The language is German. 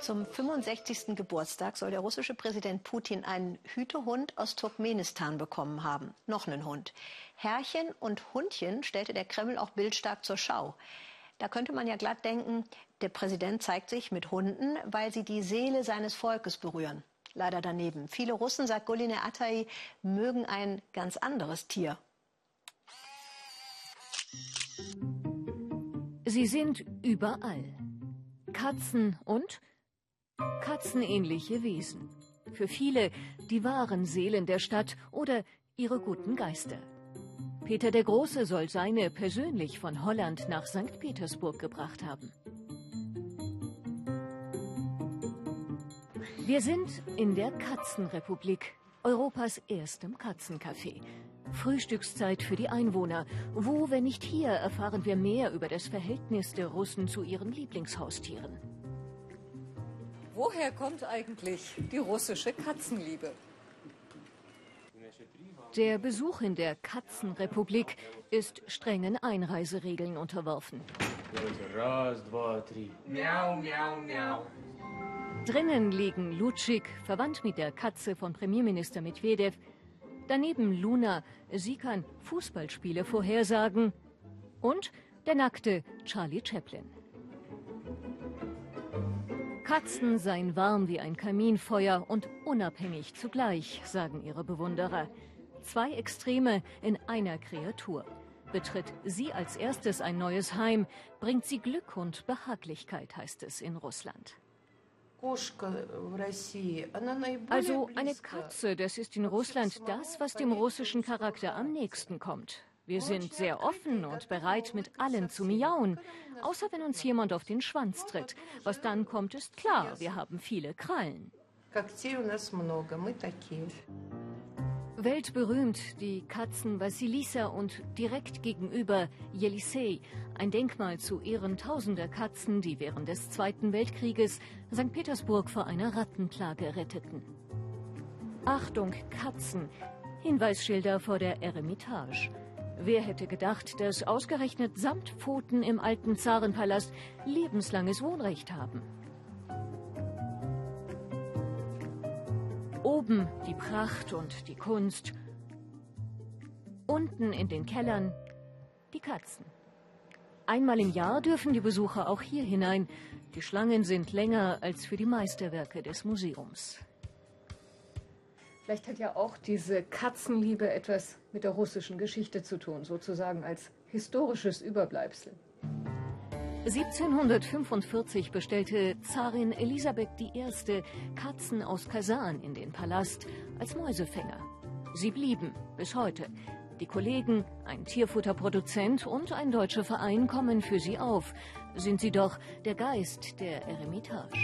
Zum 65. Geburtstag soll der russische Präsident Putin einen Hütehund aus Turkmenistan bekommen haben. Noch einen Hund. Herrchen und Hundchen stellte der Kreml auch bildstark zur Schau. Da könnte man ja glatt denken, der Präsident zeigt sich mit Hunden, weil sie die Seele seines Volkes berühren. Leider daneben. Viele Russen, sagt Goline Atay, mögen ein ganz anderes Tier. Sie sind überall. Katzen und katzenähnliche Wesen. Für viele die wahren Seelen der Stadt oder ihre guten Geister. Peter der Große soll seine persönlich von Holland nach St. Petersburg gebracht haben. Wir sind in der Katzenrepublik, Europas erstem Katzencafé. Frühstückszeit für die Einwohner. Wo, wenn nicht hier, erfahren wir mehr über das Verhältnis der Russen zu ihren Lieblingshaustieren. Woher kommt eigentlich die russische Katzenliebe? Der Besuch in der Katzenrepublik ist strengen Einreiseregeln unterworfen. Drinnen liegen Lutschik, verwandt mit der Katze von Premierminister Medvedev. Daneben Luna, sie kann Fußballspiele vorhersagen. Und der nackte Charlie Chaplin. Katzen seien warm wie ein Kaminfeuer und unabhängig zugleich, sagen ihre Bewunderer. Zwei Extreme in einer Kreatur. Betritt sie als erstes ein neues Heim, bringt sie Glück und Behaglichkeit, heißt es in Russland. Also eine Katze, das ist in Russland das, was dem russischen Charakter am nächsten kommt. Wir sind sehr offen und bereit, mit allen zu miauen. Außer wenn uns jemand auf den Schwanz tritt. Was dann kommt, ist klar. Wir haben viele Krallen. Weltberühmt die Katzen Vasilisa und direkt gegenüber Jelisei, ein Denkmal zu Ehren tausender Katzen, die während des Zweiten Weltkrieges St. Petersburg vor einer Rattenplage retteten. Achtung, Katzen! Hinweisschilder vor der Eremitage. Wer hätte gedacht, dass ausgerechnet Samtpfoten im alten Zarenpalast lebenslanges Wohnrecht haben? Oben die Pracht und die Kunst. Unten in den Kellern die Katzen. Einmal im Jahr dürfen die Besucher auch hier hinein. Die Schlangen sind länger als für die Meisterwerke des Museums. Vielleicht hat ja auch diese Katzenliebe etwas mit der russischen Geschichte zu tun, sozusagen als historisches Überbleibsel. 1745 bestellte Zarin Elisabeth I. Katzen aus Kasan in den Palast als Mäusefänger. Sie blieben bis heute. Die Kollegen, ein Tierfutterproduzent und ein deutscher Verein kommen für sie auf. Sind sie doch der Geist der Eremitage.